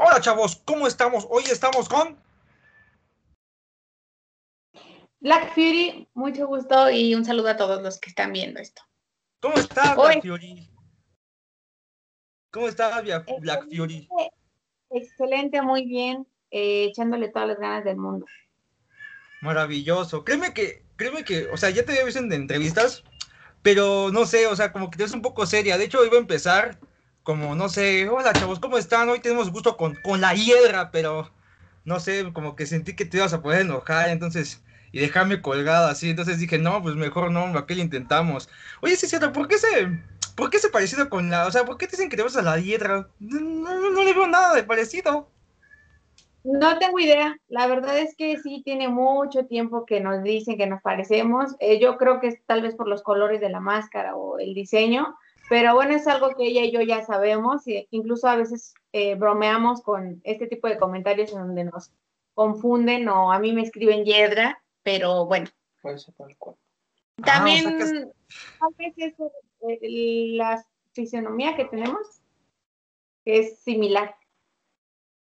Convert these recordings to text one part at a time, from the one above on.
Hola chavos, ¿cómo estamos? Hoy estamos con... Black Fury, mucho gusto y un saludo a todos los que están viendo esto. ¿Cómo estás, Black Fury? ¿Cómo estás, Black Fury? Excelente, muy bien, eh, echándole todas las ganas del mundo. Maravilloso. Créeme que, créeme que, o sea, ya te había visto en entrevistas, pero no sé, o sea, como que te ves un poco seria. De hecho, iba a empezar como, no sé, hola chavos, ¿cómo están? Hoy tenemos gusto con, con la hiedra, pero no sé, como que sentí que te ibas a poder enojar, entonces, y dejarme colgado así, entonces dije, no, pues mejor no, aquel intentamos. Oye, sí, cierto, ¿por qué se, por qué se parecido con la, o sea, por qué te dicen que te vas a la hiedra? No, no, no le veo nada de parecido. No tengo idea. La verdad es que sí tiene mucho tiempo que nos dicen que nos parecemos. Eh, yo creo que es tal vez por los colores de la máscara o el diseño, pero bueno, es algo que ella y yo ya sabemos. E incluso a veces eh, bromeamos con este tipo de comentarios en donde nos confunden o a mí me escriben Yedra, pero bueno. También ah, a veces eh, la fisionomía que tenemos es similar.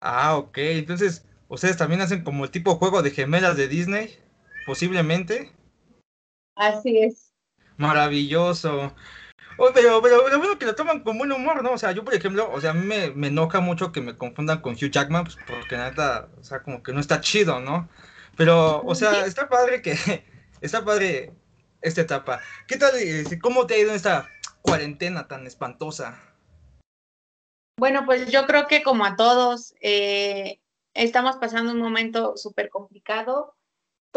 Ah, ok. Entonces, ¿ustedes también hacen como el tipo juego de gemelas de Disney? Posiblemente. Así es. Maravilloso. Oh, pero, pero, lo bueno que lo toman con buen humor, ¿no? O sea, yo, por ejemplo, o sea, a mí me, me enoja mucho que me confundan con Hugh Jackman, pues, porque nada, o sea, como que no está chido, ¿no? Pero, o sea, está padre que, está padre esta etapa. ¿Qué tal, eh, cómo te ha ido en esta cuarentena tan espantosa? Bueno, pues yo creo que como a todos, eh, estamos pasando un momento súper complicado,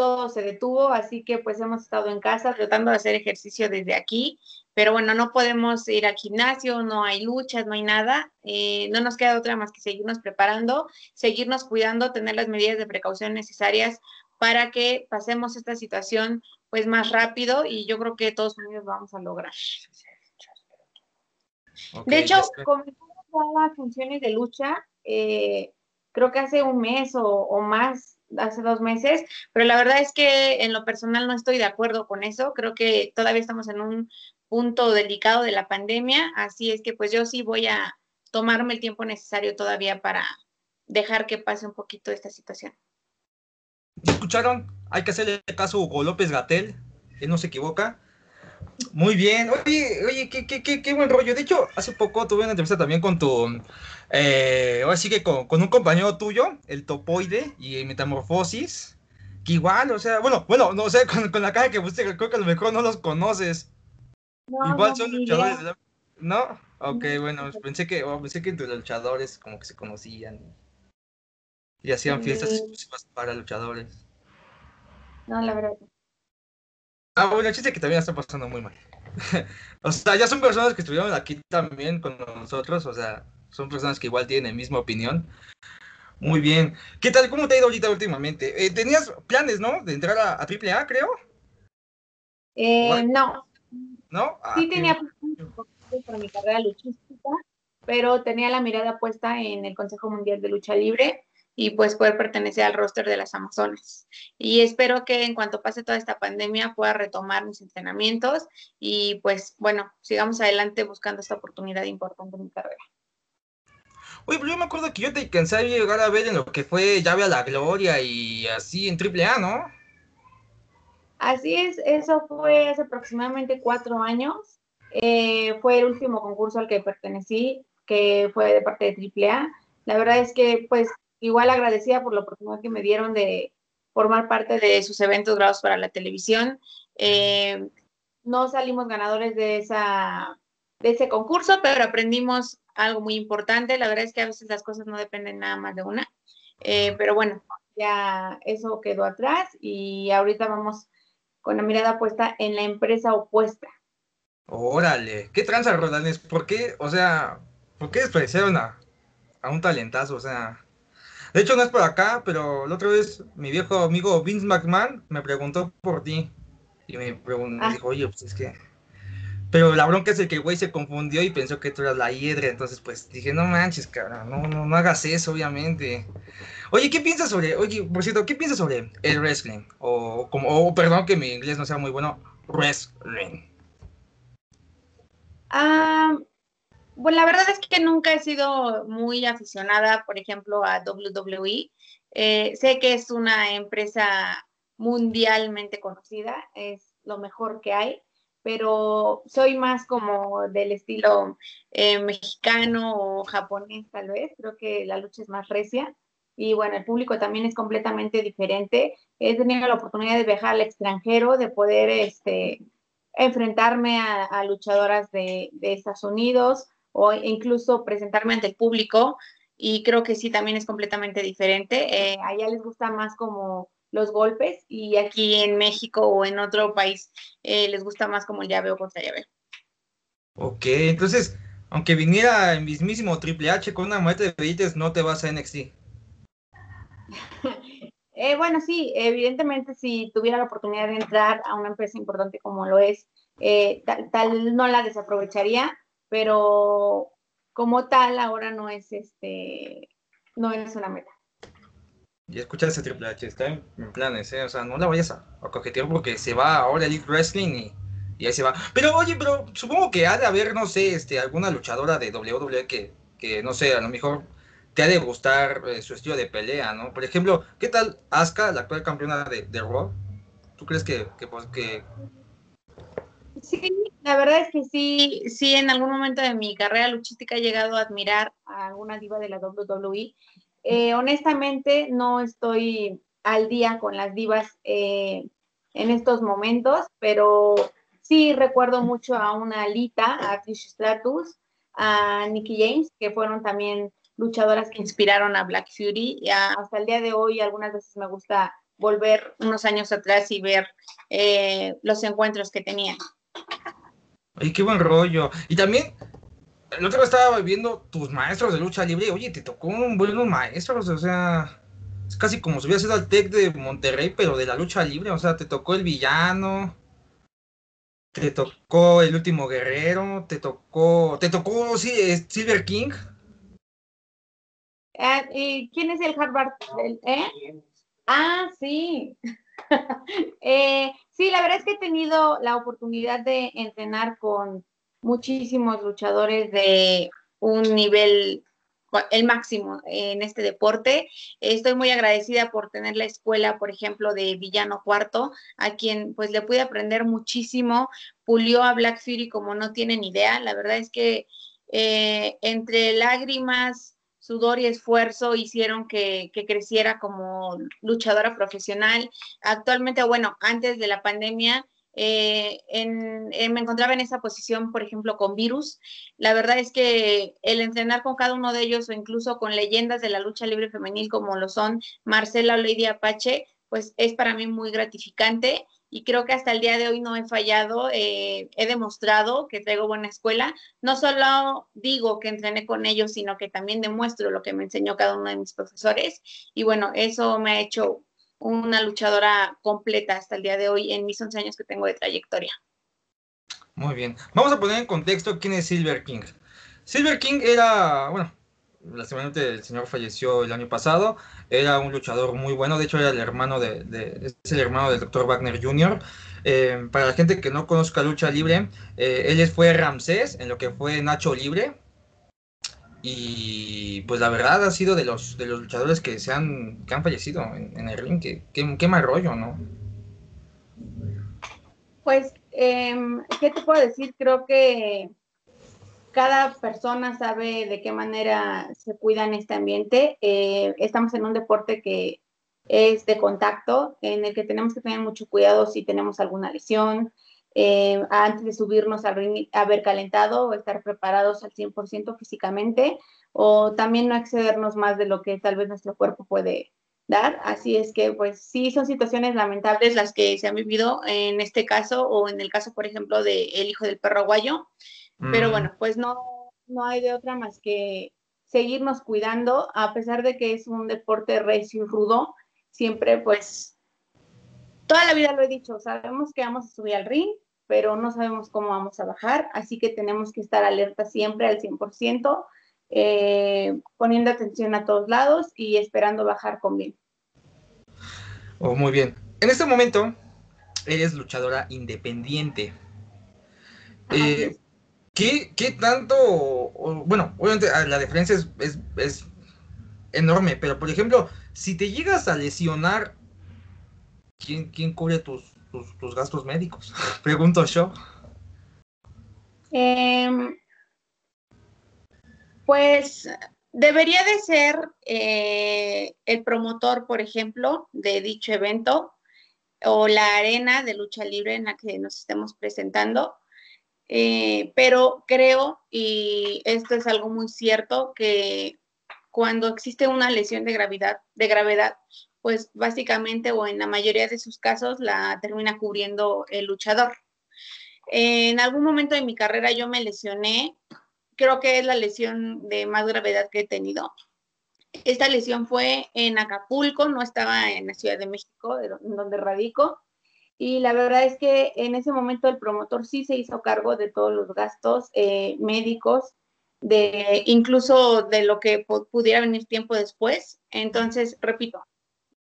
todo se detuvo, así que pues hemos estado en casa tratando de hacer ejercicio desde aquí, pero bueno, no podemos ir al gimnasio, no hay luchas, no hay nada, eh, no nos queda otra más que seguirnos preparando, seguirnos cuidando, tener las medidas de precaución necesarias para que pasemos esta situación pues más rápido y yo creo que todos unidos vamos a lograr. de hecho, las funciones de lucha, eh, creo que hace un mes o, más, hace dos meses, pero la verdad es que en lo personal no estoy de acuerdo con eso. Creo que todavía estamos en un punto delicado de la pandemia, así es que pues yo sí voy a tomarme el tiempo necesario todavía para dejar que pase un poquito esta situación. ¿Escucharon? Hay que hacerle caso a Hugo López Gatel, él no se equivoca. Muy bien. Oye, oye, qué, qué, qué, qué, buen rollo. De hecho, hace poco tuve una entrevista también con tu. Eh, ahora sí que con, con, un compañero tuyo, el Topoide y Metamorfosis. Que igual, o sea, bueno, bueno, no sé, con, con la cara que pusiste, creo que a lo mejor no los conoces. igual son luchadores. ¿No? Ok, bueno, pensé que, oh, pensé que entre los luchadores como que se conocían y, hacían fiestas exclusivas para luchadores. No, la verdad. Ah, bueno, el chiste que también está pasando muy mal. o sea, ya son personas que estuvieron aquí también con nosotros, o sea, son personas que igual tienen la misma opinión. Muy bien. ¿Qué tal? ¿Cómo te ha ido ahorita últimamente? Eh, tenías planes, ¿no? De entrar a, AAA, creo. Eh, no. ¿No? Ah, sí tenía planes para mi carrera luchística, pero tenía la mirada puesta en el Consejo Mundial de Lucha Libre y pues poder pertenecer al roster de las Amazonas. Y espero que en cuanto pase toda esta pandemia pueda retomar mis entrenamientos y pues bueno, sigamos adelante buscando esta oportunidad importante en mi carrera. Oye, pero yo me acuerdo que yo te cansé de llegar a ver en lo que fue Llave a la Gloria y así en AAA, ¿no? Así es, eso fue hace aproximadamente cuatro años. Eh, fue el último concurso al que pertenecí, que fue de parte de AAA. La verdad es que pues igual agradecida por la oportunidad que me dieron de formar parte de sus eventos grabados para la televisión. Eh, no salimos ganadores de, esa, de ese concurso, pero aprendimos algo muy importante. La verdad es que a veces las cosas no dependen nada más de una. Eh, pero bueno, ya eso quedó atrás y ahorita vamos con la mirada puesta en la empresa opuesta. Órale, ¿qué tranza, Rodanes? ¿Por qué, o sea, por qué despreciaron a, a un talentazo? O sea, de hecho, no es por acá, pero la otra vez mi viejo amigo Vince McMahon me preguntó por ti. Y me, preguntó, ah. dijo, oye, pues es que. Pero la bronca es el que el güey se confundió y pensó que tú eras la hiedra. Entonces, pues dije, no manches, cabrón, no, no, no hagas eso, obviamente. Oye, ¿qué piensas sobre, oye, por cierto, ¿qué piensas sobre el wrestling? O, como, o perdón que mi inglés no sea muy bueno, wrestling. Ah, Bueno, la verdad es que nunca he sido muy aficionada, por ejemplo, a WWE. Eh, sé que es una empresa mundialmente conocida, es lo mejor que hay, pero soy más como del estilo eh, mexicano o japonés tal vez, creo que la lucha es más recia y bueno, el público también es completamente diferente. He tenido la oportunidad de viajar al extranjero, de poder este, enfrentarme a, luchadoras de, Estados Unidos o incluso presentarme ante el público y creo que sí, también es completamente diferente. Eh, allá les gusta más como los golpes y aquí en México o en otro país eh, les gusta más como el llave o contra llave. Ok, entonces, aunque viniera el mismísimo Triple H con una muerte de billetes, no te vas a NXT. eh, bueno, sí, evidentemente si tuviera la oportunidad de entrar a una empresa importante como lo es, eh, tal, no la desaprovecharía, pero como tal ahora no es este, no es una meta. Y escucha ese Triple H, está en, planes, ¿eh? O sea, no la vayas a, a coquetear porque se va ahora Elite Wrestling y, y, ahí se va. Pero oye, pero supongo que ha de haber, no sé, este, alguna luchadora de WWE que, que no sé, a lo mejor te ha de gustar eh, su estilo de pelea, ¿no? Por ejemplo, ¿qué tal Asuka, la actual campeona de, de Raw? ¿Tú crees que, que, pues, que... Sí, la verdad es que sí, sí, en algún momento de mi carrera luchística he llegado a admirar a alguna diva de la WWE eh, honestamente, no estoy al día con las divas eh, en estos momentos, pero sí recuerdo mucho a una Alita, a Trish Stratus, a Nikki James, que fueron también luchadoras que inspiraron a Black Fury. Y hasta el día de hoy, algunas veces me gusta volver unos años atrás y ver eh, los encuentros que tenían. Ay, qué buen rollo. Y también el otro estaba viendo tus maestros de lucha libre. Oye, te tocó un buenos maestros. O sea, es casi como si hubieras sido al Tec de Monterrey, pero de la lucha libre. O sea, te tocó el villano. Te tocó el último guerrero. Te tocó. Te tocó, sí, Silver King. Ah, ¿Y quién es el Harvard? ¿Eh? Ah, sí. Eh, sí, la verdad es que he tenido la oportunidad de entrenar con muchísimos luchadores de un nivel el máximo en este deporte. Estoy muy agradecida por tener la escuela, por ejemplo, de Villano Cuarto, a quien pues le pude aprender muchísimo. Pulió a Black Fury como no tienen idea. La verdad es que eh, entre lágrimas, sudor y esfuerzo hicieron que, que, creciera como luchadora profesional. Actualmente, bueno, antes de la pandemia, eh, eh, me encontraba en esa posición, por ejemplo, con Virus. La verdad es que el entrenar con cada uno de ellos o incluso con leyendas de la lucha libre femenil como lo son Marcela o Lady Apache, pues es para mí muy gratificante y creo que hasta el día de hoy no he fallado, eh, he demostrado que traigo buena escuela. No solo digo que entrené con ellos, sino que también demuestro lo que me enseñó cada uno de mis profesores y bueno, eso me ha hecho una luchadora completa hasta el día de hoy en mis 11 años que tengo de trayectoria. Muy bien. Vamos a poner en contexto quién es Silver King. Silver King era, bueno, lastimosamente el señor falleció el año pasado, era un luchador muy bueno, de hecho era el hermano de, es el hermano del Dr. Wagner Jr. Eh, para la gente que no conozca lucha libre, eh, él fue Ramsés en lo que fue Nacho Libre, y pues la verdad ha sido de los, de los luchadores que se han, que han fallecido en, el ring. Qué, qué, mal rollo, ¿no? Pues, em, ¿qué te puedo decir? Creo que cada persona sabe de qué manera se cuida en este ambiente. Eh, estamos en un deporte que es de contacto, en el que tenemos que tener mucho cuidado si tenemos alguna lesión, eh, antes de subirnos al ring, haber calentado o estar preparados al 100% físicamente o también no excedernos más de lo que tal vez nuestro cuerpo puede dar. Así es que, pues sí, son situaciones lamentables las que se han vivido en este caso o en el caso, por ejemplo, de El hijo del perro Pero bueno, pues no, no hay de otra más que seguirnos cuidando, a pesar de que es un deporte recio y rudo, siempre pues toda la vida lo he dicho, sabemos que vamos a subir al ring, pero no sabemos cómo vamos a bajar, así que tenemos que estar alerta siempre al 100%, eh, poniendo atención a todos lados y esperando bajar con bien. Oh, muy bien. En este momento, eres luchadora independiente. Eh, ¿qué, tanto, bueno, obviamente ah, la diferencia es, enorme, pero por ejemplo, si te llegas a lesionar, ¿quién, cubre tus, tus, gastos médicos? Pregunto yo. Em, pues debería de ser eh, el promotor, por ejemplo, de dicho evento o la arena de lucha libre en la que nos estemos presentando. Eh, pero creo, y esto es algo muy cierto, que cuando existe una lesión de gravedad, de gravedad, pues básicamente o en la mayoría de sus casos la termina cubriendo el luchador. En algún momento de mi carrera yo me lesioné, creo que es la lesión de más gravedad que he tenido. Esta lesión fue en Acapulco, no estaba en la Ciudad de México, donde radico. Y la verdad es que en ese momento el promotor sí se hizo cargo de todos los gastos eh, médicos, de incluso de lo que pudiera venir tiempo después. Entonces, repito,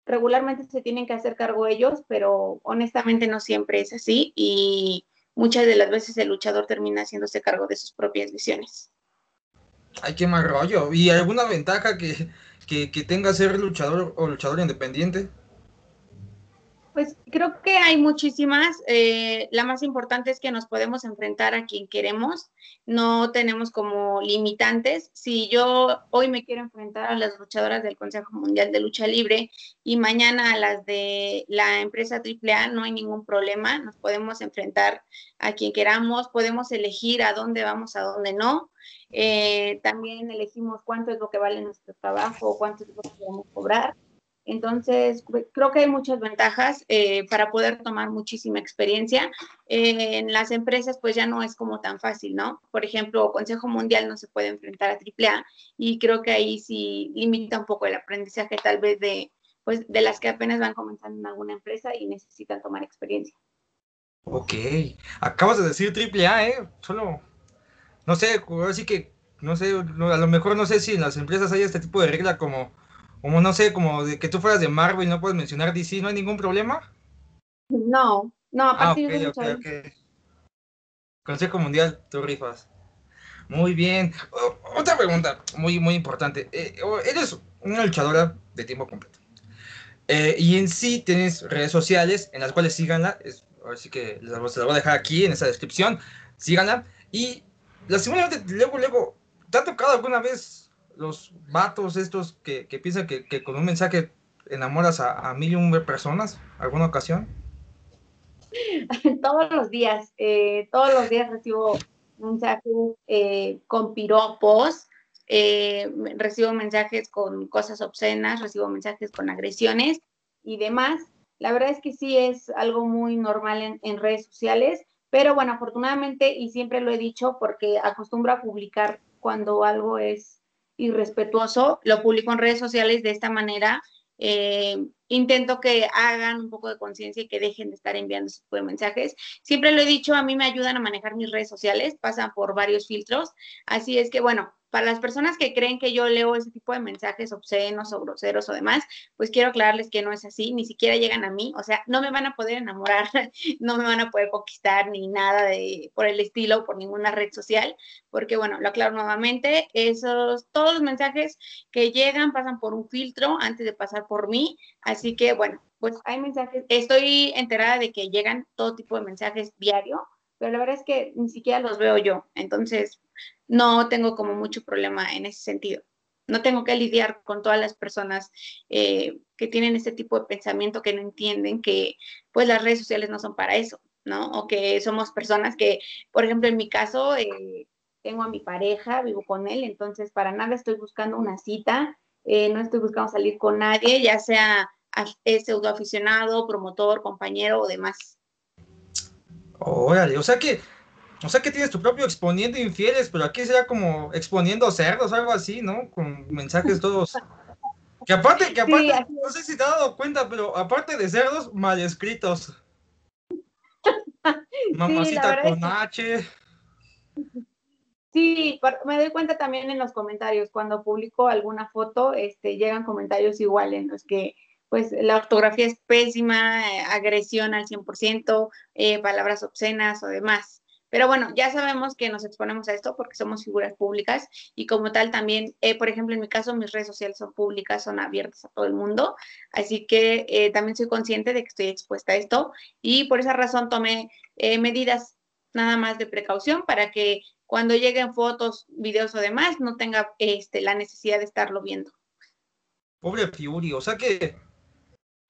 regularmente se tienen que hacer cargo ellos, pero honestamente no siempre es así y muchas de las veces el luchador termina haciéndose cargo de sus propias lesiones. Ay, qué mal rollo. ¿Y alguna ventaja que, que, tenga ser luchador o luchador independiente? Pues creo que hay muchísimas. Eh, la más importante es que nos podemos enfrentar a quien queremos. No tenemos como limitantes. Si yo hoy me quiero enfrentar a las luchadoras del Consejo Mundial de Lucha Libre y mañana a las de la empresa AAA, no hay ningún problema. Nos podemos enfrentar a quien queramos. Podemos elegir a dónde vamos, a dónde no. Eh, también elegimos cuánto es lo que vale nuestro trabajo, cuánto es lo que queremos cobrar. Entonces, creo que hay muchas ventajas eh, para poder tomar muchísima experiencia. en las empresas, pues ya no es como tan fácil, ¿no? Por ejemplo, Consejo Mundial no se puede enfrentar a AAA y creo que ahí sí limita un poco el aprendizaje tal vez de, pues, de las que apenas van comenzando en alguna empresa y necesitan tomar experiencia. Ok, acabas de decir AAA, ¿eh? Solo no sé, así que, no sé, a lo mejor no sé si en las empresas hay este tipo de regla como, como no sé, como de que tú fueras de Marvel y no puedes mencionar DC, ¿no hay ningún problema? No, no, a ah, partir de Consejo Mundial, tú rifas. Muy bien. otra pregunta muy, muy importante. Eh, eres una luchadora de tiempo completo. Eh, y en sí tienes redes sociales en las cuales síganla. Es, así que se las voy a dejar aquí en esa descripción. Síganla. Y lastimosamente, luego, luego, ¿te ha tocado alguna vez los vatos estos que, piensan que, con un mensaje enamoras a, mil y un personas? ¿Alguna ocasión? todos los días, eh, todos los días recibo mensajes eh, con piropos, eh, recibo mensajes con cosas obscenas, recibo mensajes con agresiones y demás. La verdad es que sí es algo muy normal en redes sociales. Pero bueno, afortunadamente, y siempre lo he dicho porque acostumbro a publicar cuando algo es irrespetuoso, lo publico en redes sociales de esta manera. Eh, intento que hagan un poco de conciencia y que dejen de estar enviando ese tipo de mensajes. Siempre lo he dicho, a mí me ayudan a manejar mis redes sociales, pasan por varios filtros. Así es que, bueno, para las personas que creen que yo leo ese tipo de mensajes obscenos o groseros o demás, pues quiero aclararles que no es así, ni siquiera llegan a mí, o sea, no me van a poder enamorar, no me van a poder conquistar ni nada de por el estilo o por ninguna red social, porque bueno, lo aclaro nuevamente, esos todos los mensajes que llegan pasan por un filtro antes de pasar por mí, así que bueno, pues hay mensajes, estoy enterada de que llegan todo tipo de mensajes diario, pero la verdad es que ni siquiera los veo yo, entonces no tengo como mucho problema en ese sentido. No tengo que lidiar con todas las personas eh, que tienen este tipo de pensamiento, que no entienden que pues las redes sociales no son para eso, ¿no? O que somos personas que, por ejemplo, en mi caso, eh, tengo a mi pareja, vivo con él, entonces para nada estoy buscando una cita, eh, no estoy buscando salir con nadie, ya sea pseudo aficionado, promotor, compañero o demás. Órale, o sea que o sea que tienes tu propio exponiendo infieles, pero aquí sería como exponiendo cerdos algo así, ¿no? Con mensajes todos. Que aparte, que aparte, no sé si te has dado cuenta, pero aparte de cerdos, mal escritos. Mamacita con H. Sí, me doy cuenta también en los comentarios, cuando publico alguna foto, este, llegan comentarios iguales en los que pues la ortografía es pésima, eh, agresión al 100%, eh, palabras obscenas o demás. Pero bueno, ya sabemos que nos exponemos a esto porque somos figuras públicas y como tal también, eh, por ejemplo, en mi caso, mis redes sociales son públicas, son abiertas a todo el mundo, así que eh, también soy consciente de que estoy expuesta a esto y por esa razón tomé eh, medidas nada más de precaución para que cuando lleguen fotos, videos o demás, no tenga este, la necesidad de estarlo viendo. Pobre Fury, o sea que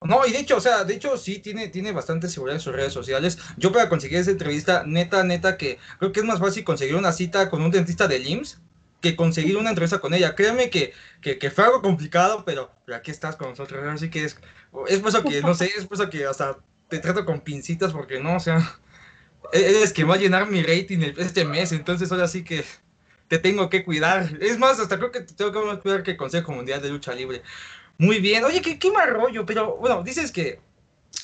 no, y de hecho, o sea, de hecho sí tiene, tiene bastante seguridad en sus redes sociales. Yo para conseguir esa entrevista, neta, neta, que creo que es más fácil conseguir una cita con un dentista de IMSS que conseguir una entrevista con ella. Créeme que, que, fue algo complicado, pero, aquí estás con nosotros. Así que es, es por eso que, no sé, es por eso que hasta te trato con pincitas, porque no, o sea, eres que va a llenar mi rating este mes, entonces ahora sí que te tengo que cuidar. Es más, hasta creo que te tengo que cuidar que el Consejo Mundial de Lucha Libre. Muy bien. Oye, qué, qué mal rollo, pero bueno, dices que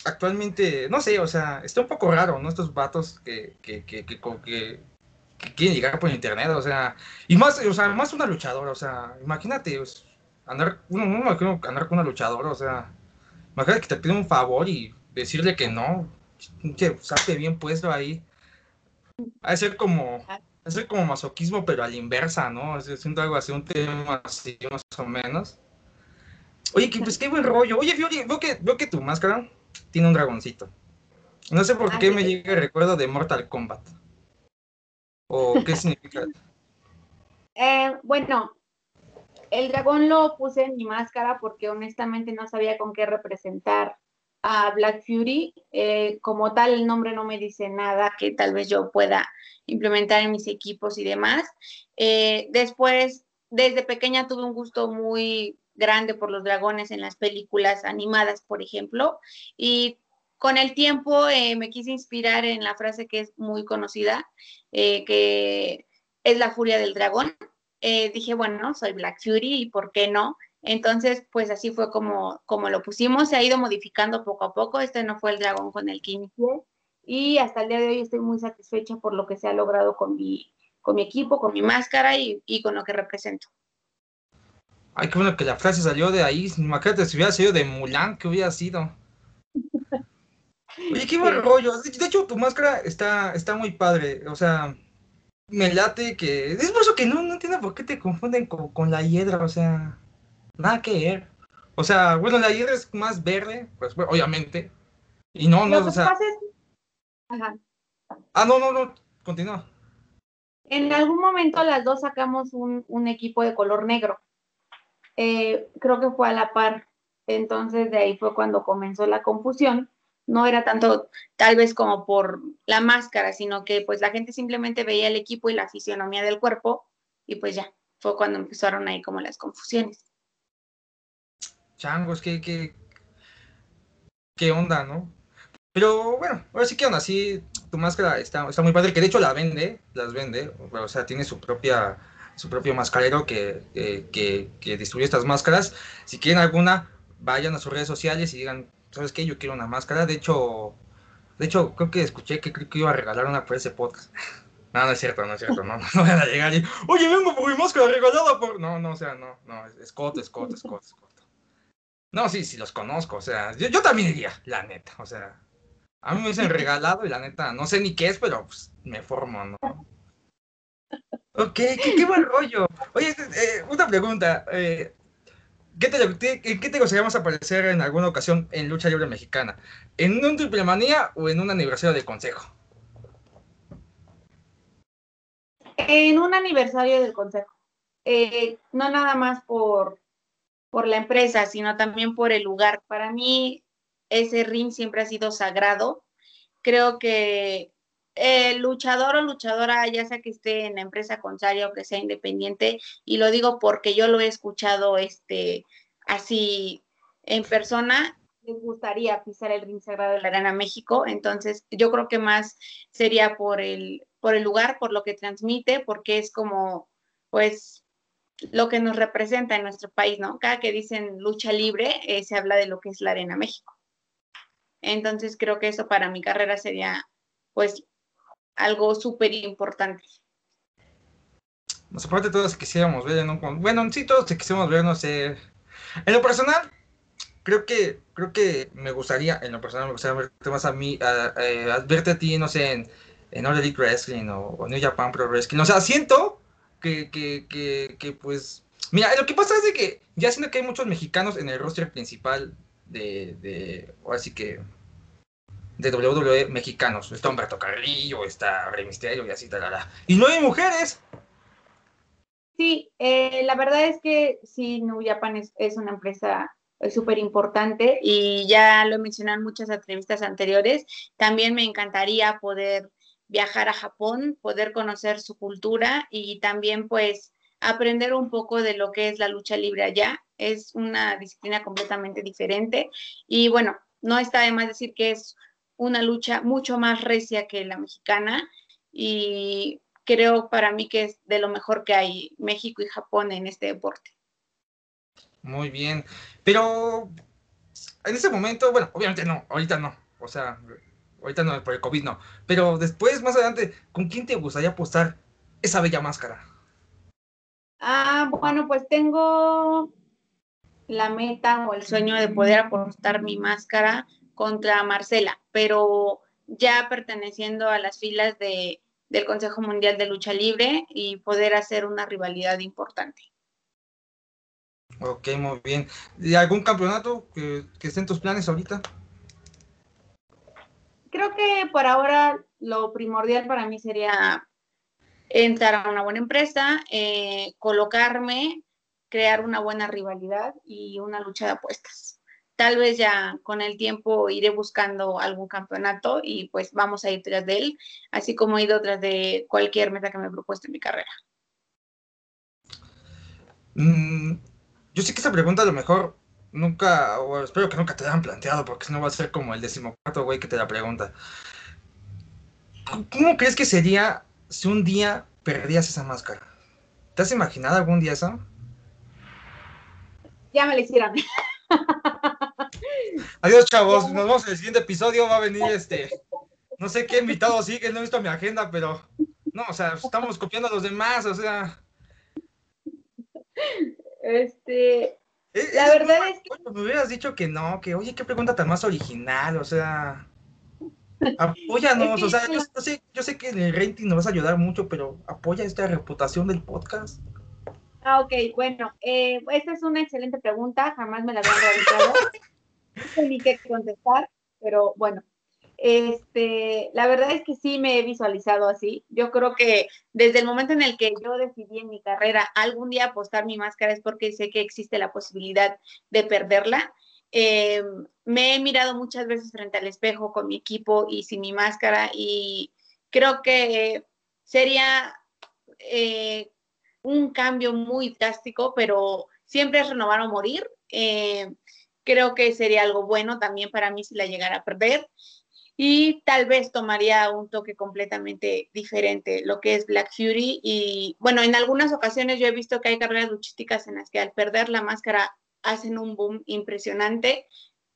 actualmente, no sé, o sea, está un poco raro, ¿no? Estos vatos que, que, que, que, que, quieren llegar por internet, o sea, y más, o sea, más una luchadora, o sea, imagínate, andar, uno no imagino andar con una luchadora, o sea, imagínate que te pide un favor y decirle que no, que salte bien puesto ahí. Ha de ser como, ha ser como masoquismo, pero a la inversa, ¿no? Siento algo así, un tema así, más o menos. Oye, que, pues qué buen rollo. Oye, Fiori, veo que, veo que tu máscara tiene un dragoncito. No sé por ah, qué me llega el recuerdo de Mortal Kombat. ¿O qué significa? Eh, bueno, el dragón lo puse en mi máscara porque honestamente no sabía con qué representar a Black Fury. Eh, como tal, el nombre no me dice nada que tal vez yo pueda implementar en mis equipos y demás. Eh, después, desde pequeña tuve un gusto muy grande por los dragones en las películas animadas, por ejemplo, y con el tiempo eh, me quise inspirar en la frase que es muy conocida, eh, que es la furia del dragón. Eh, dije, bueno, soy Black Fury y por qué no. Entonces, pues así fue como, como lo pusimos, se ha ido modificando poco a poco. Este no fue el dragón con el que inicié y hasta el día de hoy estoy muy satisfecha por lo que se ha logrado con mi, con mi equipo, con mi máscara y, y con lo que represento. Ay, qué bueno que la frase salió de ahí. Imagínate si hubiera sido de Mulan, que hubiera sido. Oye, qué buen rollo. De hecho, tu máscara está, está muy padre. O sea, me late que. Es por eso que no, no entiendo por qué te confunden con, la hiedra. O sea, nada que ver. O sea, bueno, la hiedra es más verde, pues obviamente. Y no, no, o sea. Ajá. Ah, no, no, no. Continúa. En algún momento las dos sacamos un, un equipo de color negro. Eh, creo que fue a la par. Entonces de ahí fue cuando comenzó la confusión. No era tanto tal vez como por la máscara, sino que pues la gente simplemente veía el equipo y la fisionomía del cuerpo y pues ya, fue cuando empezaron ahí como las confusiones. Changos, qué, qué, qué onda, ¿no? Pero bueno, ahora sí que onda, sí, tu máscara está, está muy padre, que de hecho la vende, las vende, o sea, tiene su propia su propio mascarero que, que, que, distribuye estas máscaras. Si quieren alguna, vayan a sus redes sociales y digan, ¿sabes qué? Yo quiero una máscara. De hecho, de hecho, creo que escuché que creo que iba a regalar una por ese podcast. No, no es cierto, no es cierto, no, no, van a llegar y, oye, vengo por mi máscara regalada por... No, no, o sea, no, no, Scott, Scott, Scott, Scott. No, sí, sí, los conozco, o sea, yo, yo también diría, la neta, o sea, a mí me dicen regalado y la neta, no sé ni qué es, pero pues, me formo, ¿no? Ok, qué, buen rollo. Oye, eh, una pregunta. Eh, ¿qué, te, ¿Qué aparecer en alguna ocasión en Lucha Libre Mexicana? ¿En un triple manía o en un aniversario de consejo? En un aniversario del consejo. Eh, no nada más por, por la empresa, sino también por el lugar. Para mí, ese ring siempre ha sido sagrado. Creo que luchador o luchadora, ya sea que esté en la empresa contraria o que sea independiente, y lo digo porque yo lo he escuchado este, así en persona, les gustaría pisar el ring sagrado de la Arena México, entonces yo creo que más sería por el, por el lugar, por lo que transmite, porque es como, pues, lo que nos representa en nuestro país, ¿no? Cada que dicen lucha libre, eh, se habla de lo que es la Arena México. Entonces creo que eso para mi carrera sería, pues, algo súper importante. Nos aparte todos quisiéramos ver. Bueno, sí, todos quisiéramos ver, no sé... En lo personal, creo que creo que me gustaría, en lo personal me gustaría verte más a mí, a, verte a ti, no sé, en, en All Elite Wrestling o, New Japan Pro Wrestling. O sea, siento que, que, que, que, pues... Mira, lo que pasa es de que ya siento que hay muchos mexicanos en el roster principal de, de ahora sí que de WWE mexicanos. Está Humberto Carrillo, está Rey Misterio y así, tal, Y no hay mujeres. Sí, eh, la verdad es que sí, New Japan es, es una empresa súper importante y ya lo he mencionado en muchas entrevistas anteriores. También me encantaría poder viajar a Japón, poder conocer su cultura y también pues aprender un poco de lo que es la lucha libre allá. Es una disciplina completamente diferente y bueno, no está de más decir que es una lucha mucho más recia que la mexicana y creo para mí que es de lo mejor que hay México y Japón en este deporte. Muy bien, pero en ese momento, bueno, obviamente no, ahorita no, o sea, ahorita no, por el COVID no, pero después, más adelante, ¿con quién te gustaría apostar esa bella máscara? Ah, bueno, pues tengo la meta o el sueño de poder apostar mi máscara contra Marcela, pero ya perteneciendo a las filas de, del Consejo Mundial de Lucha Libre y poder hacer una rivalidad importante. Ok, muy bien. ¿Y algún campeonato que, que esté en tus planes ahorita? Creo que por ahora lo primordial para mí sería entrar a una buena empresa, eh, colocarme, crear una buena rivalidad y una lucha de apuestas tal vez ya con el tiempo iré buscando algún campeonato y pues vamos a ir tras de él, así como he ido tras de cualquier meta que me he propuesto en mi carrera. Mm, yo sé que esa pregunta a lo mejor nunca, o espero que nunca te la hayan planteado, porque si no va a ser como el decimocuarto güey que te la pregunta. ¿Cómo crees que sería si un día perdías esa máscara? ¿Te has imaginado algún día eso? Ya me lo hicieron. Adiós, chavos. Nos vemos en el siguiente episodio. Va a venir este. No sé qué invitado sigue, no he visto mi agenda, pero. No, o sea, estamos copiando a los demás, o sea. Este. la verdad es que. me hubieras dicho que no, que oye, qué pregunta tan más original, o sea. Apóyanos, o sea, yo, sé, yo sé que en el rating nos vas a ayudar mucho, pero apoya esta reputación del podcast. Ah, ok, bueno, eh, esta es una excelente pregunta, jamás me la había realizado. Sé ni qué contestar, pero bueno, este, la verdad es que sí me he visualizado así. Yo creo que desde el momento en el que yo decidí en mi carrera algún día apostar mi máscara es porque sé que existe la posibilidad de perderla. Eh, me he mirado muchas veces frente al espejo con mi equipo y sin mi máscara y creo que sería eh, un cambio muy drástico, pero siempre es renovar o morir. Eh, creo que sería algo bueno también para mí si la llegara a perder. Y tal vez tomaría un toque completamente diferente, lo que es Black Fury. Y bueno, en algunas ocasiones yo he visto que hay carreras luchísticas en las que al perder la máscara hacen un boom impresionante,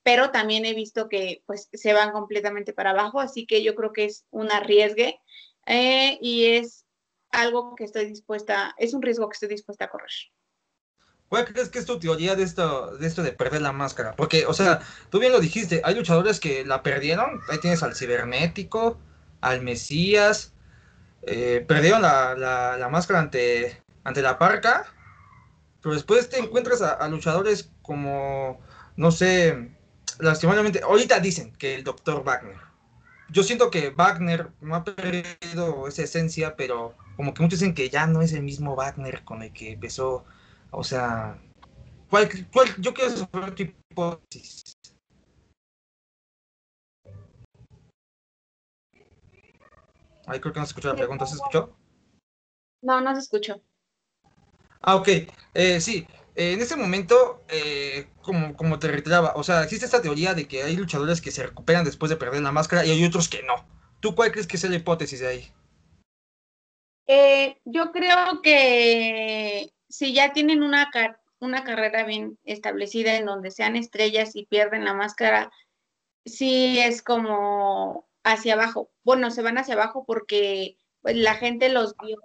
pero también he visto que pues se van completamente para abajo, así que yo creo que es un arriesgue eh, y es algo que estoy dispuesta, es un riesgo que estoy dispuesta a correr. ¿Cuál crees que es tu teoría de esto, de esto de perder la máscara? Porque, o sea, tú bien lo dijiste, hay luchadores que la perdieron. Ahí tienes al cibernético, al Mesías. Eh, perdieron la, máscara ante, ante la parca. Pero después te encuentras a, a luchadores como, no sé, lastimosamente, ahorita dicen que el doctor Wagner. Yo siento que Wagner no ha perdido esa esencia, pero como que muchos dicen que ya no es el mismo Wagner con el que empezó, o sea, ¿cuál, yo quiero saber tu hipótesis. Ahí creo que no se escuchó la pregunta, ¿se escuchó? No, no se escuchó. Ah, ok. Eh, sí, eh, en ese momento, eh, como, como te reiteraba, o sea, existe esta teoría de que hay luchadores que se recuperan después de perder la máscara y hay otros que no. ¿Tú cuál crees que es la hipótesis de ahí? Eh, yo creo que si ya tienen una, una carrera bien establecida en donde sean estrellas y pierden la máscara, sí es como hacia abajo. Bueno, se van hacia abajo porque pues, la gente los vio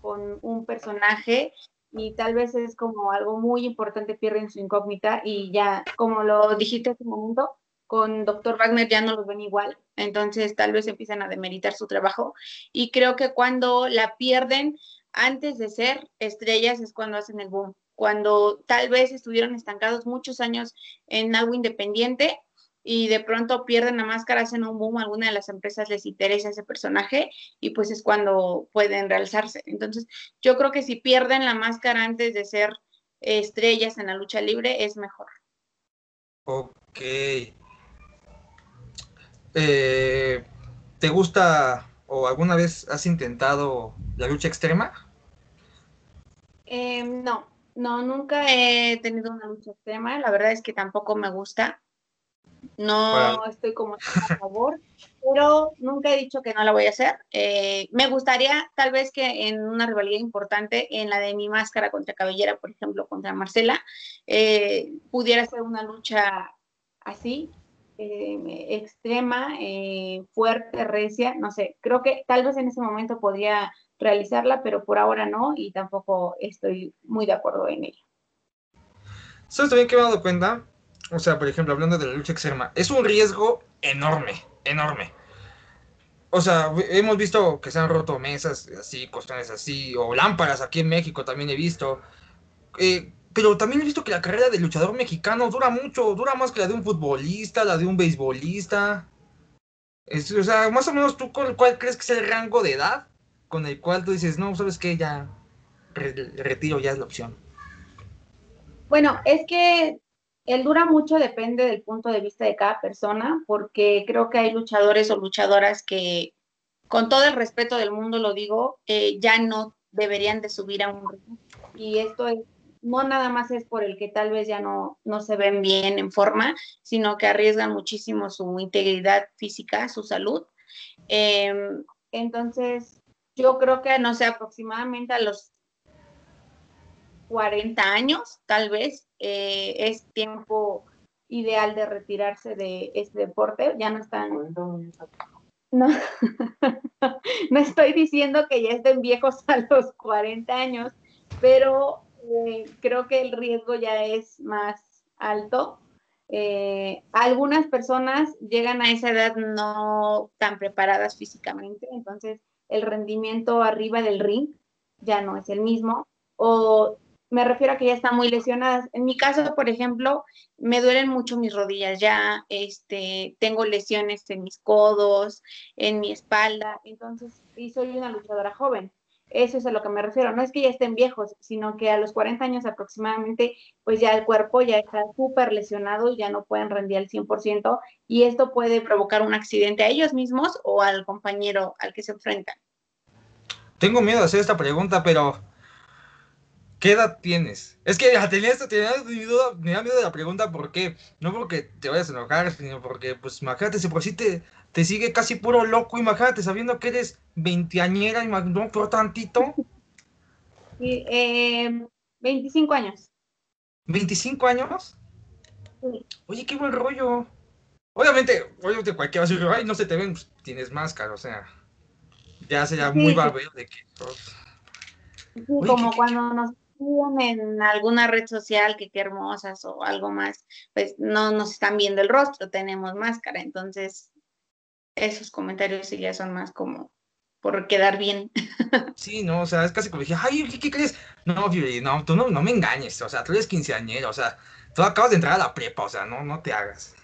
con un personaje y tal vez es como algo muy importante, pierden su incógnita y ya, como lo dijiste hace un momento, con Dr. Wagner ya no los ven igual, entonces tal vez empiezan a demeritar su trabajo y creo que cuando la pierden antes de ser estrellas es cuando hacen el boom, cuando tal vez estuvieron estancados muchos años en algo independiente y de pronto pierden la máscara, hacen un boom, alguna de las empresas les interesa ese personaje y pues es cuando pueden realzarse. Entonces, yo creo que si pierden la máscara antes de ser estrellas en la lucha libre, es mejor. Ok. Eh, ¿Te gusta o alguna vez has intentado la lucha extrema? Eh, no, no, nunca he tenido una lucha extrema. La verdad es que tampoco me gusta. No estoy como a favor, pero nunca he dicho que no la voy a hacer. Eh, me gustaría tal vez que en una rivalidad importante, en la de mi máscara contra Cabellera, por ejemplo, contra Marcela, eh, pudiera ser una lucha así, eh, extrema, fuerte, recia, no sé, creo que tal vez en ese momento podría realizarla, pero por ahora no y tampoco estoy muy de acuerdo en ella. ¿Sabes también que me he dado cuenta? o sea, por ejemplo, hablando de la lucha extrema, es un riesgo enorme, enorme. O sea, hemos visto que se han roto mesas así, costones así, o lámparas aquí en México también he visto. Eh, pero también he visto que la carrera del luchador mexicano dura mucho, dura más que la de un futbolista, la de un beisbolista. o sea, más o menos tú, ¿cuál, ¿cuál crees que es el rango de edad con el cual tú dices, no, sabes que ya retiro, ya es la opción? Bueno, es que el dura mucho depende del punto de vista de cada persona, porque creo que hay luchadores o luchadoras que, con todo el respeto del mundo lo digo, eh, ya no deberían de subir a un. Y esto es, no nada más es por el que tal vez ya no, no se ven bien en forma, sino que arriesgan muchísimo su integridad física, su salud. Em, entonces, yo creo que, no sé, aproximadamente a los 40 años, tal vez, eh, es tiempo ideal de retirarse de este deporte. Ya no están. No, no estoy diciendo que ya estén viejos a los 40 años, pero eh, creo que el riesgo ya es más alto. Eh, algunas personas llegan a esa edad no tan preparadas físicamente, entonces el rendimiento arriba del ring ya no es el mismo, o me refiero a que ya están muy lesionadas. En mi caso, por ejemplo, me duelen mucho mis rodillas ya, este, tengo lesiones en mis codos, en mi espalda, entonces, y soy una luchadora joven. Eso es a lo que me refiero. No es que ya estén viejos, sino que a los 40 años aproximadamente, pues ya el cuerpo ya está súper lesionado y ya no pueden rendir al 100% y esto puede provocar un accidente a ellos mismos o al compañero al que se enfrentan. Tengo miedo de hacer esta pregunta, pero ¿Qué edad tienes? Es que tenía, tenía, tenía miedo de la pregunta, ¿por qué? No porque te vayas a enojar, sino porque, pues, imagínate, si por sí te, te sigue casi puro loco, imagínate, sabiendo que eres veinteañera, no, por tantito. Sí, eh, 25 años. ¿25 años? Sí. Oye, qué buen rollo. Obviamente, obviamente cualquiera va a decir, ay, no se te ven, pues, tienes máscara, o sea, ya sería muy barbero de que... Sí, como cuando nos en alguna red social que qué hermosas o algo más, pues no nos están viendo el rostro, tenemos máscara, entonces esos comentarios sí ya son más como por quedar bien. Sí, no, o sea, es casi como dije, ay, ¿qué, crees? No, Fury, no, tú no, no me engañes, o sea, tú eres quinceañero, o sea, tú acabas de entrar a la prepa, o sea, no, no te hagas.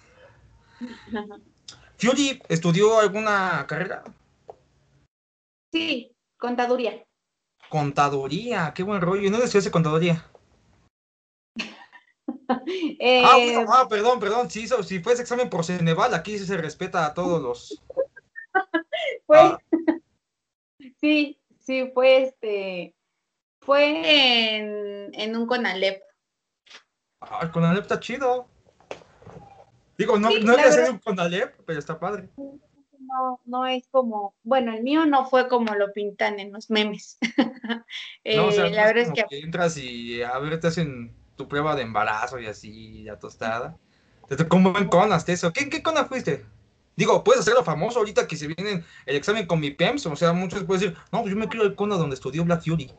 Fury, ¿estudió alguna carrera? Sí, contaduría. Contaduría, qué buen rollo. ¿Y no estudiaste contaduría? eh... ah, ah, perdón, perdón. Si, hizo, si fue ese examen por Ceneval, aquí se respeta a todos los. Fue... Ah. Sí, sí, fue este. Fue en, en un Conalep. Ah, el Conalep está chido. Digo, no, no había sido un Conalep, pero está padre no, no es como, bueno, el mío no fue como lo pintan en los memes. no, o sea, eh, la verdad es que... entras y a ver, te hacen tu prueba de embarazo y así, ya tostada. Te ¿Cómo en conas eso? ¿Qué, ¿Qué cona fuiste? Digo, puedes hacerlo famoso ahorita que se viene el examen con mi PEMS, o sea, muchos pueden decir, no, pues yo me quiero el cona donde estudió Black Fury.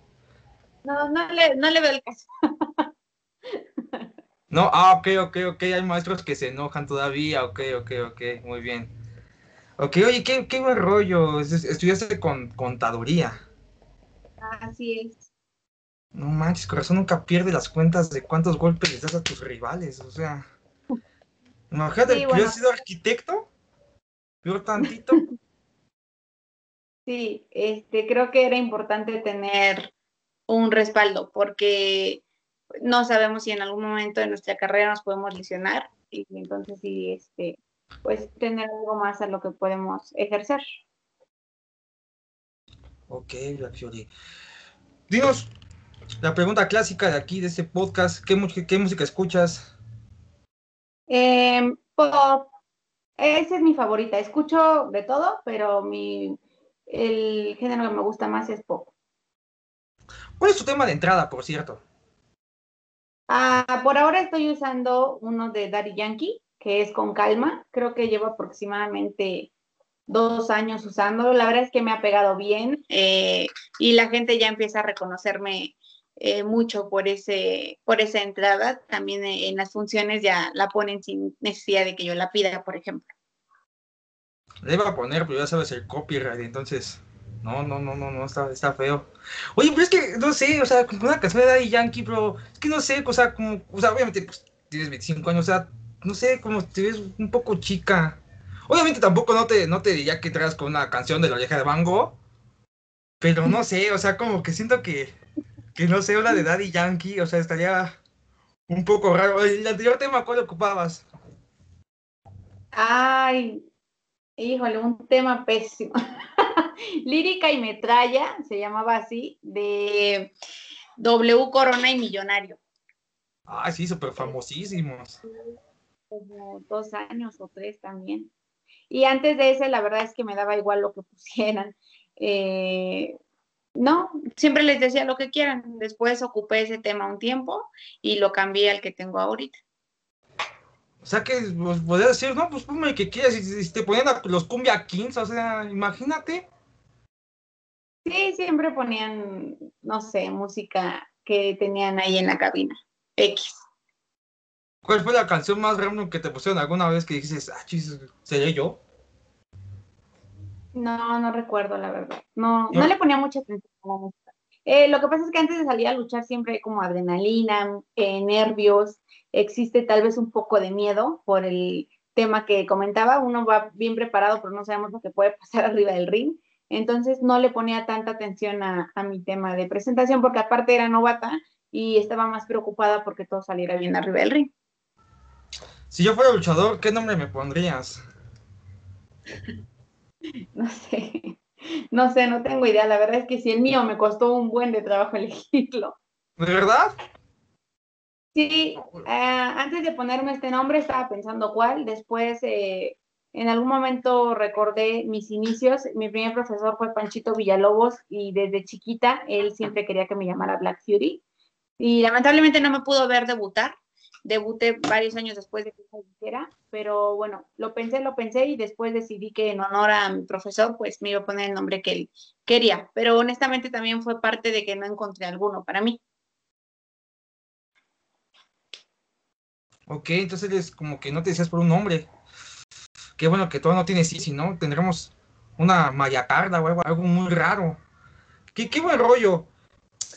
No, no le, no le veo el caso. No, ah, ok, ok, ok, hay maestros que se enojan todavía, ok, ok, ok, muy bien. Ok, oye, qué, qué buen rollo, estudiaste con contaduría. Así es. No manches, corazón nunca pierde las cuentas de cuántos golpes les das a tus rivales, o sea. Imagínate que yo he sido arquitecto, peor tantito. Sí, este, creo que era importante tener un respaldo, porque no sabemos si en algún momento de nuestra carrera nos podemos lesionar, y entonces sí, este, pues tener algo más a lo que podemos ejercer. Ok, Black Dinos, la pregunta clásica de aquí, de este podcast, ¿qué, qué música escuchas? Em, pop. Esa es mi favorita. Escucho de todo, pero mi, el género que me gusta más es pop. ¿Cuál es tu tema de entrada, por cierto? Ah, por ahora estoy usando uno de Daddy Yankee, que es con calma. Creo que llevo aproximadamente dos años usándolo. La verdad es que me ha pegado bien eh, y la gente ya empieza a reconocerme eh, mucho por, ese, por esa entrada. También eh, en las funciones ya la ponen sin necesidad de que yo la pida, por ejemplo. Le iba a poner, pero ya sabes el copyright, entonces. No, no, no, no, no, está, está feo. Oye, pero es que, no sé, o sea, como una canción de Daddy Yankee, pero es que no sé, o sea, como, o sea, obviamente, pues, tienes 25 años, o sea, no sé, como te ves un poco chica. Obviamente tampoco no te, no te diría que traes con una canción de la vieja de Bango, pero no sé, o sea, como que siento que, que no sé, una de Daddy Yankee, o sea, estaría un poco raro. El anterior tema, ¿cuál ocupabas? Ay, híjole, un tema pésimo. Lírica y metralla, se llamaba así, de W Corona y Millonario. Ah, sí, súper famosísimos. Como dos años o tres también. Y antes de ese, la verdad es que me daba igual lo que pusieran. Eh, no, siempre les decía lo que quieran. Después ocupé ese tema un tiempo y lo cambié al que tengo ahorita. O sea que pues, podría decir, no, pues ponme que quieras, y, te ponían los cumbia kings, o sea, imagínate. Sí, siempre ponían, no sé, música que tenían ahí en la cabina, X. ¿Cuál fue la canción más random que te pusieron alguna vez que dices, ah, chis, ¿seré yo? No, no recuerdo, la verdad. No, no, le ponía mucha atención a la música. Eh, lo que pasa es que antes de salir a luchar siempre hay como adrenalina, eh, nervios, existe tal vez un poco de miedo por el tema que comentaba. Uno va bien preparado, pero no sabemos lo que puede pasar arriba del ring. Entonces no le ponía tanta atención a, a mi tema de presentación porque aparte era novata y estaba más preocupada porque todo saliera bien arriba del ring. Si yo fuera luchador, ¿qué nombre me pondrías? No sé, no sé, no tengo idea. La verdad es que si el mío me costó un buen de trabajo elegirlo. ¿De verdad? Sí, eh, antes de ponerme este nombre estaba pensando cuál. Después, eh, en algún momento recordé mis inicios. Mi primer profesor fue Panchito Villalobos y desde chiquita él siempre quería que me llamara Black Fury. Y lamentablemente no me pudo ver debutar, debuté varios años después de que hiciera, pero bueno, lo pensé, lo pensé y después decidí que en honor a mi profesor, pues me iba a poner el nombre que él quería, pero honestamente también fue parte de que no encontré alguno para mí. Ok, entonces es como que no te decías por un nombre. Qué bueno que todo no tiene sí, si no, tendremos una mayacarda o algo, muy raro. Qué, qué buen rollo.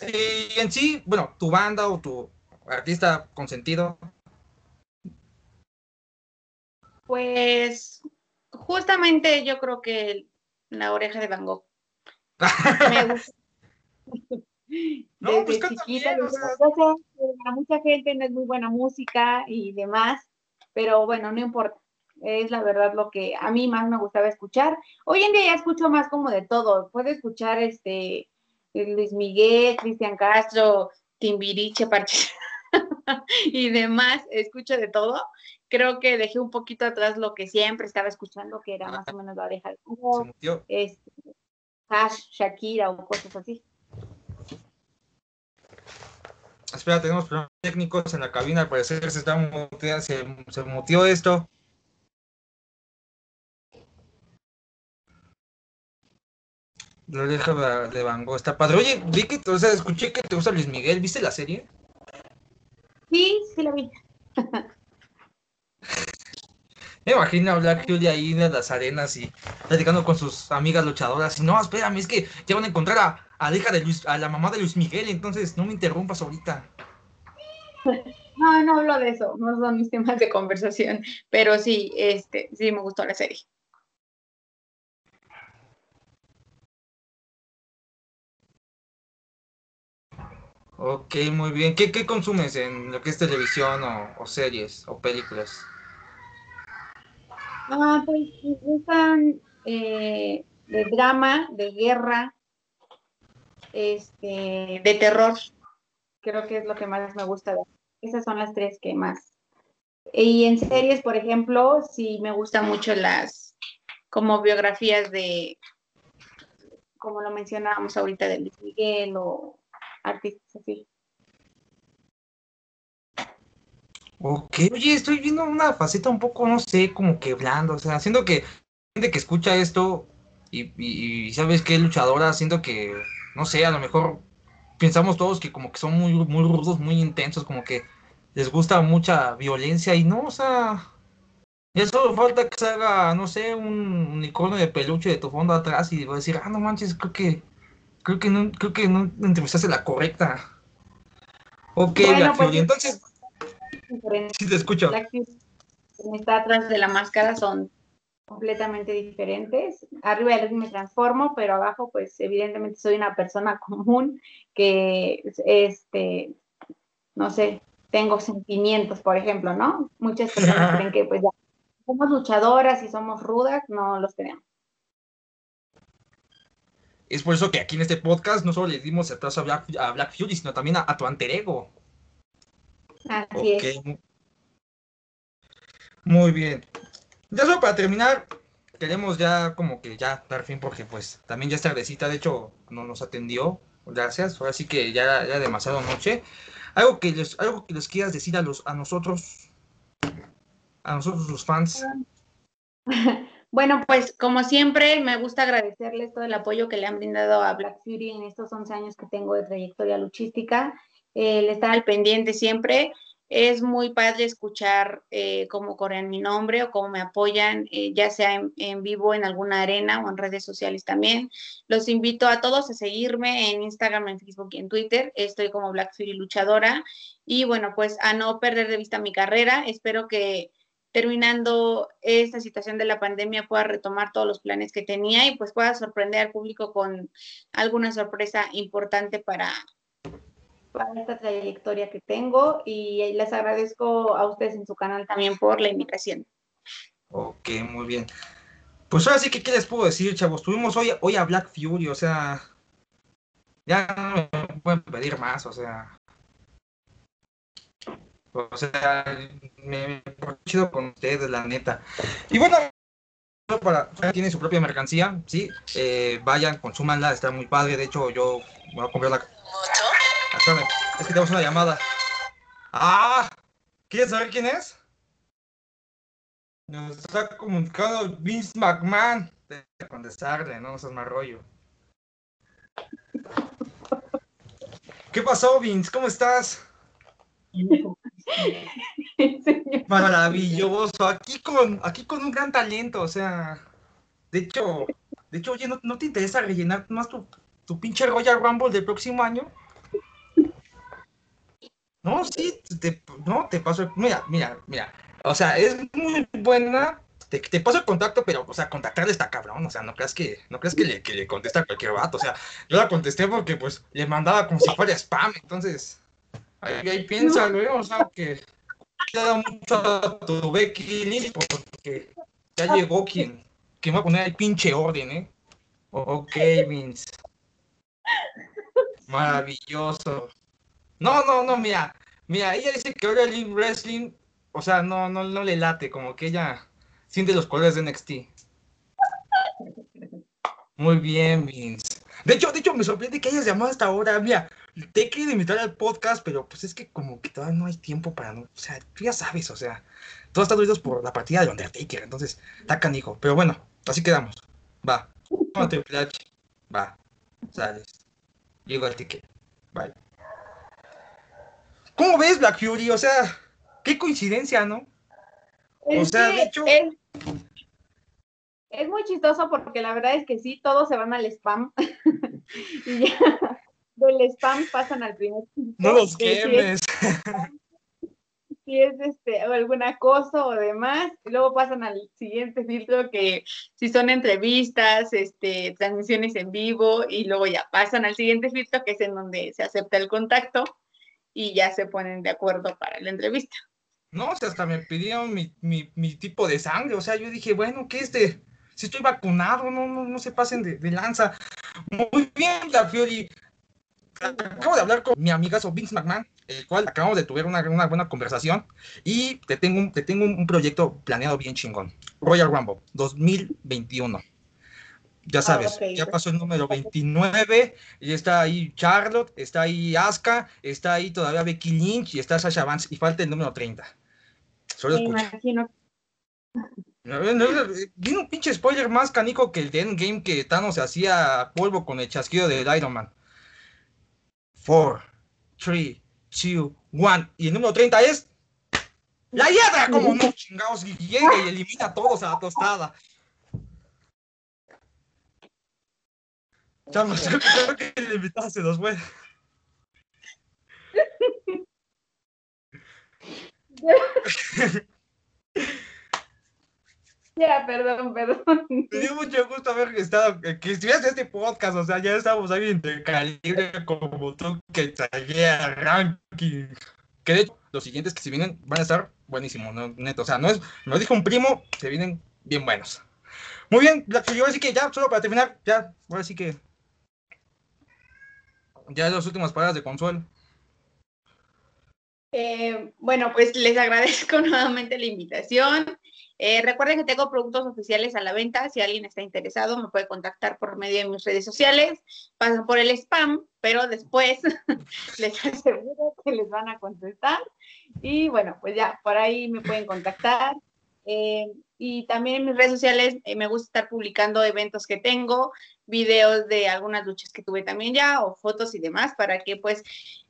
Y en sí, bueno, tu banda o tu artista consentido? Pues justamente yo creo que la oreja de Van Gogh. Me gusta. No, pues chiquita, mucha gente no es muy buena música y demás, pero bueno, no importa. Es la verdad lo que a mí más me gustaba escuchar. Hoy en día ya escucho más como de todo. Puedo escuchar este Luis Miguel, Cristian Castro, Timbiriche, Parche. y demás, escucho de todo. Creo que dejé un poquito atrás lo que siempre estaba escuchando, que era más o menos la oreja de este, Hash, Shakira o cosas así. Espera, tenemos problemas técnicos en la cabina, al parecer se está muteando, se, se mutió esto. La oreja de Van Gogh está padre. Oye, vi que, o sea, escuché que te gusta Luis Miguel, ¿viste la serie? Sí, sí la vi. Me imagino a Black Fury ahí en las arenas y platicando con sus amigas luchadoras. Y no, espérame, es que ya van a encontrar a, a la hija de Luis, a la mamá de Luis Miguel, entonces no me interrumpas ahorita. No, no hablo de eso, no son mis temas de conversación, pero sí, este, sí me gustó la serie. Ok, muy bien. ¿Qué, qué consumes en lo que es televisión o, series o películas? Ah, pues me gustan eh, de drama, de guerra, este, de terror. Creo que es lo que más me gusta. Esas son las tres que más. Y en series, por ejemplo, sí me gustan mucho las como biografías de, como lo mencionábamos ahorita, de Luis Miguel o artistas así. Ok, oye, estoy viendo una faceta un poco, no sé, como que blanda, o sea, siento que gente que escucha esto y, sabes que luchadora, siento que, no sé, a lo mejor pensamos todos que como que son muy, muy rudos, muy intensos, como que les gusta mucha violencia y no, o sea, ya solo falta que se haga, no sé, un unicornio de peluche de tu fondo atrás y va a decir, ah, no manches, creo que, creo que no, creo que no entrevistaste la correcta. Ok, Bueno, pues- entonces, sí te escucho. Fury, quien está atrás de la máscara son completamente diferentes. Arriba me transformo, pero abajo, pues evidentemente soy una persona común que, este, no sé, tengo sentimientos, por ejemplo, ¿no? Muchas personas creen que pues ya somos luchadoras y somos rudas, no los tenemos. Es por eso que aquí en este podcast no solo le dimos el plazo a Black, a Black Fury, sino también a, a tu alter ego. Así Ok, es. mu- Muy bien. Ya solo para terminar, queremos ya como que ya dar fin porque pues también ya es tardecita, de hecho no nos atendió, gracias, ahora sí que ya era demasiado noche. Algo que les, algo que les quieras decir a los, a nosotros, a nosotros los fans. Bueno, pues como siempre, me gusta agradecerles todo el apoyo que le han brindado a Black Fury en estos 11 años que tengo de trayectoria luchística, eh, el estar al pendiente siempre. Es muy padre escuchar eh, cómo corren mi nombre o cómo me apoyan, eh, ya sea en, en vivo en alguna arena o en redes sociales también. Los invito a todos a seguirme en Instagram, en Facebook y en Twitter. Estoy como Black Fury Luchadora. Y bueno, pues a no perder de vista mi carrera. Espero que terminando esta situación de la pandemia pueda retomar todos los planes que tenía y pues pueda sorprender al público con alguna sorpresa importante para, para esta trayectoria que tengo y les agradezco a ustedes en su canal también por la invitación. Ok, muy bien. Pues ahora sí que, ¿qué les puedo decir, chavos? Tuvimos hoy, hoy a Black Fury, o sea, ya no me pueden pedir más, o sea. O sea, me, me chido con ustedes, la neta. Y bueno, para, tienen su propia mercancía, ¿sí? Eh, vayan, consúmanla, está muy padre. De hecho, yo voy a comprar la. Ah, espérame, es que tenemos una llamada. ¡Ah! ¿Quieres saber quién es? Nos está comunicando Vince McMahon. Deja de contestarle, no seas más rollo. ¿Qué pasó, Vince? ¿Cómo estás? Maravilloso. Aquí con, aquí con un gran talento, o sea. De hecho, de hecho, oye, ¿no, no te interesa rellenar más tu, tu pinche Royal Rumble del próximo año? No, sí, te, no, te paso. Mira, mira, mira. O sea, es muy buena. Te, te paso el contacto, pero, o sea, contactarle está cabrón. O sea, no creas que, no creas que le, que le contesta cualquier vato. O sea, yo la contesté porque, pues, le mandaba como si fuera spam. Entonces, ahí, ahí piénsalo, ¿eh? O sea, que te da mucho a tu Becky Lynch porque ya llegó quien, quien va a poner el pinche orden, ¿eh? Ok, Vince. Maravilloso. No, no, no, mira, mira, ella dice que ahora el wrestling, o sea, no, no, no le late, como que ella siente los colores de NXT. Muy bien, Vince. De hecho, de hecho, me sorprende que hayas llamado hasta ahora. Mira, te he querido invitar al podcast, pero pues es que como que todavía no hay tiempo para no. O sea, tú ya sabes, o sea, todos están dolidos por la partida de Undertaker, entonces, está canijo. Pero bueno, así quedamos. Va. Triple H. Va. Sales. Llego al ticket. Bye. ¿Cómo ves Black Fury? O sea, qué coincidencia, ¿no? o sea, de hecho... Es, muy chistoso porque la verdad es que sí, todos se van al spam. y ya del spam pasan al primer. No los quemes si es este, algún acoso o demás, y luego pasan al siguiente filtro que si son entrevistas, este, transmisiones en vivo, y luego ya pasan al siguiente filtro que es en donde se acepta el contacto y ya se ponen de acuerdo para la entrevista. No, o sea, hasta me pidieron mi, mi, mi tipo de sangre, o sea, yo dije, bueno, ¿qué es de? Si estoy vacunado, no, no, no se pasen de, de lanza. Muy bien, la Fiori. Acabo de hablar con mi amigazo Vince McMahon el cual acabamos de tener una, una, buena conversación y te tengo, un, te tengo un, proyecto planeado bien chingón. Royal Rumble 2021. Ya ah, sabes, ya pasó el número 29 y está ahí Charlotte, está ahí Asuka, está ahí todavía Becky Lynch y está Sasha Vance y falta el número 30. Solo escucha. Viene un pinche spoiler más canico que el de Endgame que Thanos hacía polvo con el chasquido del Iron Man. 4, 3, 2, 1. Y el número 30 es. La hiedra, como no, chingados, y llega y elimina a todos a la tostada. Chamos, creo que el invitado se nos fue. Ya, perdón, perdón. Me dio mucho gusto haber estado, que estuvieras en este podcast, o sea, ya estamos ahí entre calibre como tú que traía ranking. Que de hecho, los siguientes que se vienen van a estar buenísimos, ¿no? neto. O sea, no es, me lo dijo un primo, se vienen bien buenos. Muy bien, yo ahora sí que ya, solo para terminar, ya, ahora sí que. Ya las últimas palabras de consuelo. Eh, bueno, pues les agradezco nuevamente la invitación. Eh, recuerden que tengo productos oficiales a la venta. Si alguien está interesado, me puede contactar por medio de mis redes sociales. Pasan por el spam, pero después les aseguro que les van a contestar. Y bueno, pues ya, por ahí me pueden contactar. Eh, y también en mis redes sociales eh, me gusta estar publicando eventos que tengo, videos de algunas luchas que tuve también ya, o fotos y demás, para que pues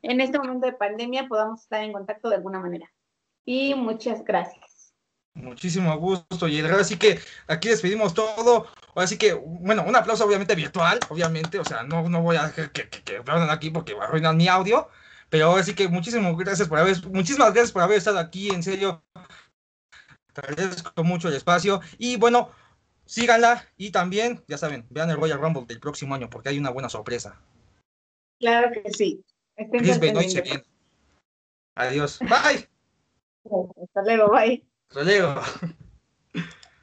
en este momento de pandemia podamos estar en contacto de alguna manera. Y muchas gracias. Muchísimo gusto, y ahora sí que aquí despedimos todo. Ahora sí que, bueno, un aplauso obviamente virtual, obviamente, o sea, no, no voy a dejar que, que, que aplaudan aquí porque va a arruinar mi audio, pero ahora sí que muchísimas gracias por haber, muchísimas gracias por haber estado aquí, en serio. Te agradezco mucho el espacio y bueno, síganla y también, ya saben, vean el Royal Rumble del próximo año porque hay una buena sorpresa. Claro que sí. Adiós. Bye. Hasta luego, bye. Luego.